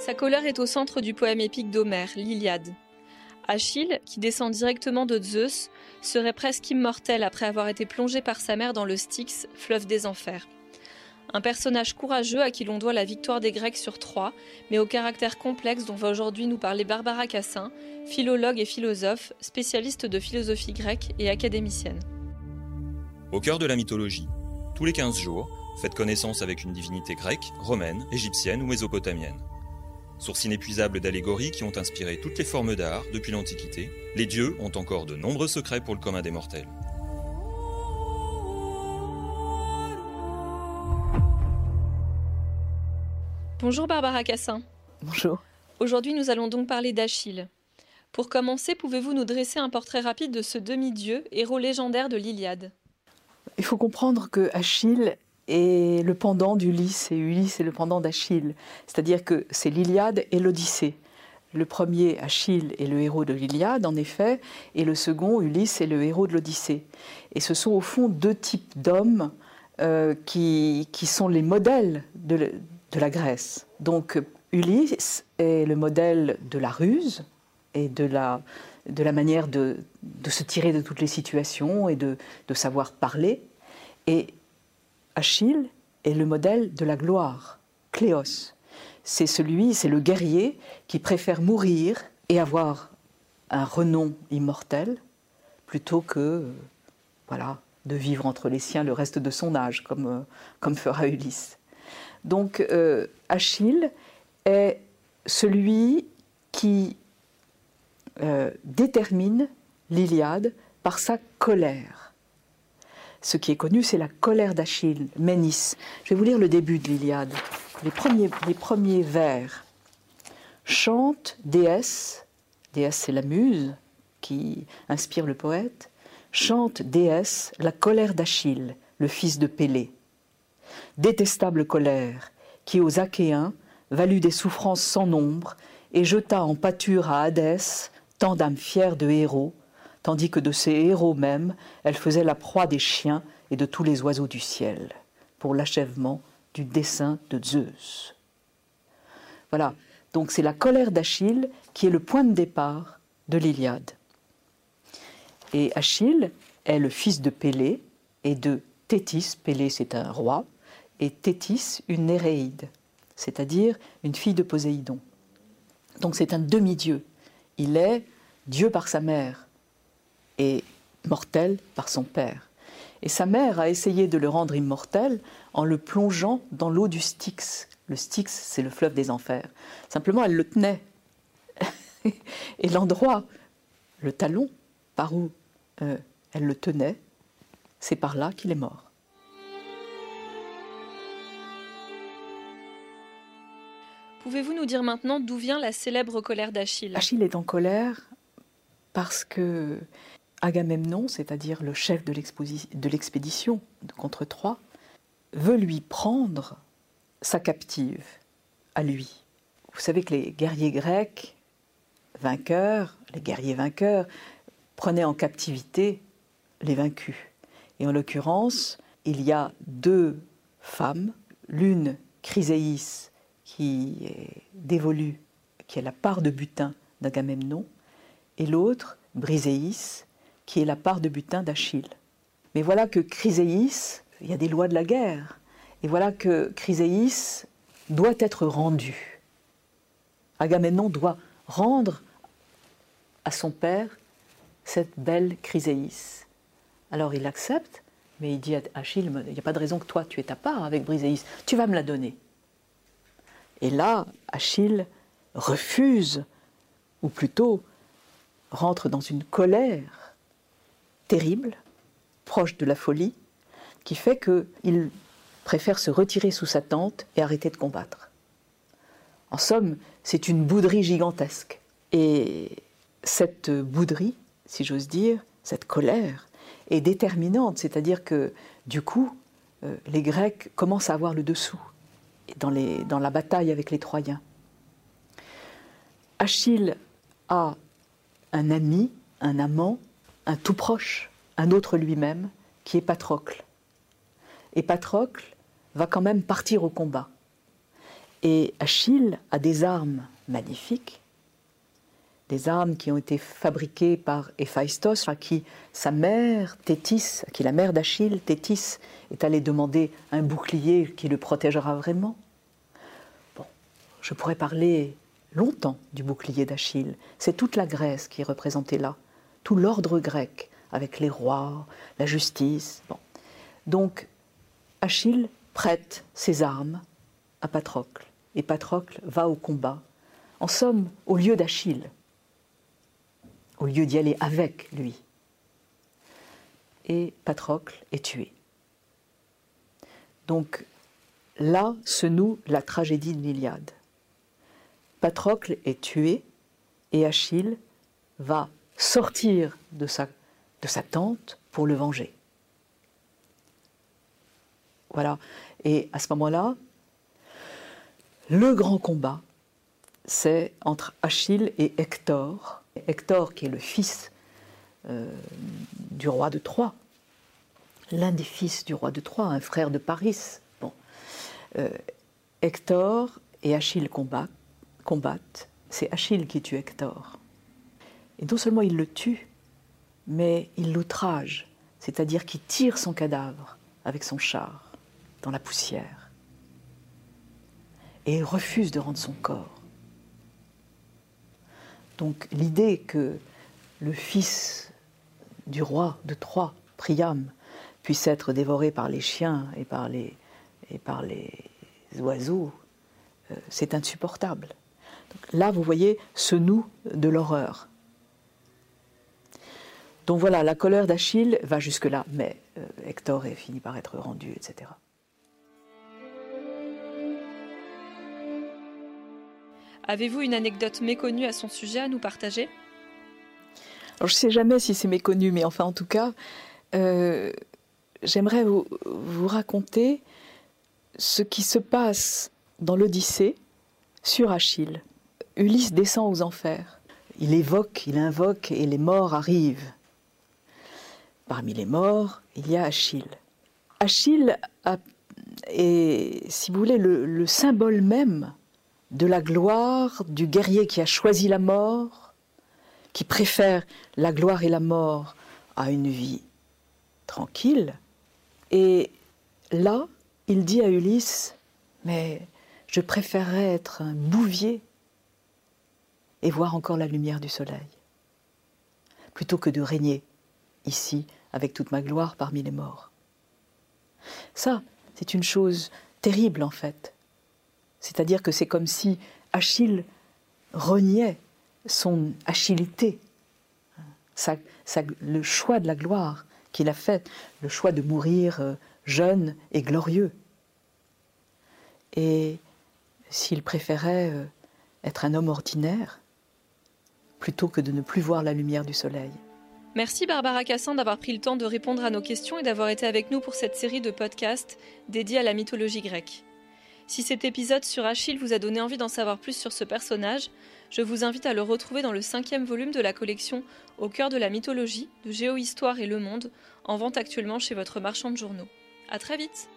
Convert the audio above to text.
Sa colère est au centre du poème épique d'Homère, l'Iliade. Achille, qui descend directement de Zeus, serait presque immortel après avoir été plongé par sa mère dans le Styx, fleuve des enfers. Un personnage courageux à qui l'on doit la victoire des Grecs sur Troie, mais au caractère complexe dont va aujourd'hui nous parler Barbara Cassin, philologue et philosophe, spécialiste de philosophie grecque et académicienne. Au cœur de la mythologie, tous les 15 jours, faites connaissance avec une divinité grecque, romaine, égyptienne ou mésopotamienne. Source inépuisable d'allégories qui ont inspiré toutes les formes d'art depuis l'Antiquité, les dieux ont encore de nombreux secrets pour le commun des mortels. Bonjour Barbara Cassin. Bonjour. Aujourd'hui, nous allons donc parler d'Achille. Pour commencer, pouvez-vous nous dresser un portrait rapide de ce demi-dieu, héros légendaire de l'Iliade? Il faut comprendre que Achille est le pendant d'Ulysse et Ulysse est le pendant d'Achille. C'est-à-dire que c'est l'Iliade et l'Odyssée. Le premier, Achille, est le héros de l'Iliade, en effet, et le second, Ulysse, est le héros de l'Odyssée. Et ce sont au fond deux types d'hommes euh, qui, qui, sont les modèles de, de, la Grèce. Donc Ulysse est le modèle de la ruse et de la, de la manière de, de se tirer de toutes les situations et de, de savoir parler. Et Achille est le modèle de la gloire, Cléos. C'est celui, c'est le guerrier qui préfère mourir et avoir un renom immortel plutôt que voilà, de vivre entre les siens le reste de son âge, comme, comme fera Ulysse. Donc euh, Achille est celui qui euh, détermine l'Iliade par sa colère. Ce qui est connu, c'est la colère d'Achille, Ménis. Je vais vous lire le début de l'Iliade, les premiers, vers. Chante déesse, déesse c'est la muse qui inspire le poète, chante déesse la colère d'Achille, le fils de Pélée. Détestable colère, qui aux Achéens valut des souffrances sans nombre et jeta en pâture à Hadès tant d'âmes fières de héros, tandis que de ces héros mêmes, elle faisait la proie des chiens et de tous les oiseaux du ciel, pour l'achèvement du dessein de Zeus. Voilà, donc c'est la colère d'Achille qui est le point de départ de l'Iliade. Et Achille est le fils de Pélée et de Thétis, Pélée c'est un roi, et Thétis une Néréide, c'est-à-dire une fille de Poséidon. Donc c'est un demi-dieu. Il est Dieu par sa mère, mortel par son père. Et sa mère a essayé de le rendre immortel en le plongeant dans l'eau du Styx. Le Styx, c'est le fleuve des enfers. Simplement, elle le tenait. Et l'endroit, le talon, par où euh, elle le tenait, c'est par là qu'il est mort. Pouvez-vous nous dire maintenant d'où vient la célèbre colère d'Achille? Achille est en colère parce que Agamemnon, c'est-à-dire le chef de l'expédition contre Troie, veut lui prendre sa captive à lui. Vous savez que les guerriers grecs vainqueurs, les guerriers vainqueurs, prenaient en captivité les vaincus. Et en l'occurrence, il y a deux femmes, l'une Chryséis qui est dévolue, qui est la part de butin d'Agamemnon, et l'autre Briséis qui est la part de butin d'Achille. Mais voilà que Chryséis, il y a des lois de la guerre, et voilà que Chryséis doit être rendu. Agamemnon doit rendre à son père cette belle Chryséis. Alors il accepte, mais il dit à Achille, il n'y a pas de raison que toi tu aies ta part avec Briséis, tu vas me la donner. Et là, Achille refuse, ou plutôt rentre dans une colère terrible, proche de la folie, qui fait qu'il préfère se retirer sous sa tente et arrêter de combattre. En somme, c'est une bouderie gigantesque. Et cette bouderie, si j'ose dire, cette colère, est déterminante, c'est-à-dire que du coup, euh, les Grecs commencent à avoir le dessous dans, la bataille avec les Troyens. Achille a un ami, un amant, un tout proche, un autre lui-même, qui est Patrocle. Et Patrocle va quand même partir au combat. Et Achille a des armes magnifiques, des armes qui ont été fabriquées par Héphaïstos, à qui sa mère, Thétis, à qui la mère d'Achille, Thétis, est allée demander un bouclier qui le protégera vraiment. Bon, je pourrais parler longtemps du bouclier d'Achille. C'est toute la Grèce qui est représentée là, tout l'ordre grec, avec les rois, la justice. Donc, Achille prête ses armes à Patrocle, et Patrocle va au combat, en somme, au lieu d'Achille au lieu d'y aller avec lui. Et Patrocle est tué. Donc là se noue la tragédie de l'Iliade. Patrocle est tué et Achille va sortir de sa, tente pour le venger. Voilà. Et à ce moment-là, le grand combat, c'est entre Achille et Hector, Hector, qui est le fils euh, du roi de Troie, l'un des fils du roi de Troie, un frère de Paris. Bon. Euh, Hector et Achille combattent. C'est Achille qui tue Hector. Et non seulement il le tue, mais il l'outrage, c'est-à-dire qu'il tire son cadavre avec son char dans la poussière. Et il refuse de rendre son corps. Donc l'idée que le fils du roi de Troie, Priam, puisse être dévoré par les chiens et par les, et par les oiseaux, euh, c'est insupportable. là, vous voyez ce nous de l'horreur. Donc voilà, la colère d'Achille va jusque-là, mais euh, Hector est fini par être rendu, etc. Avez-vous une anecdote méconnue à son sujet à nous partager? Alors, Je ne sais jamais si c'est méconnu, mais enfin en tout cas, euh, j'aimerais vous, raconter ce qui se passe dans l'Odyssée sur Achille. Ulysse descend aux enfers. Il évoque, il invoque et les morts arrivent. Parmi les morts, il y a Achille. Achille est, si vous voulez, le symbole même de la gloire du guerrier qui a choisi la mort, qui préfère la gloire et la mort à une vie tranquille. Et là, il dit à Ulysse, mais je préférerais être un bouvier et voir encore la lumière du soleil, plutôt que de régner ici avec toute ma gloire parmi les morts. Ça, c'est une chose terrible en fait. C'est-à-dire que c'est comme si Achille reniait son achillité, le choix de la gloire qu'il a fait, le choix de mourir euh, jeune et glorieux. Et s'il préférait euh, être un homme ordinaire, plutôt que de ne plus voir la lumière du soleil. Merci Barbara Cassan d'avoir pris le temps de répondre à nos questions et d'avoir été avec nous pour cette série de podcasts dédiés à la mythologie grecque. Si cet épisode sur Achille vous a donné envie d'en savoir plus sur ce personnage, je vous invite à le retrouver dans le cinquième volume de la collection Au cœur de la mythologie de Géohistoire et Le Monde, en vente actuellement chez votre marchand de journaux. À très vite!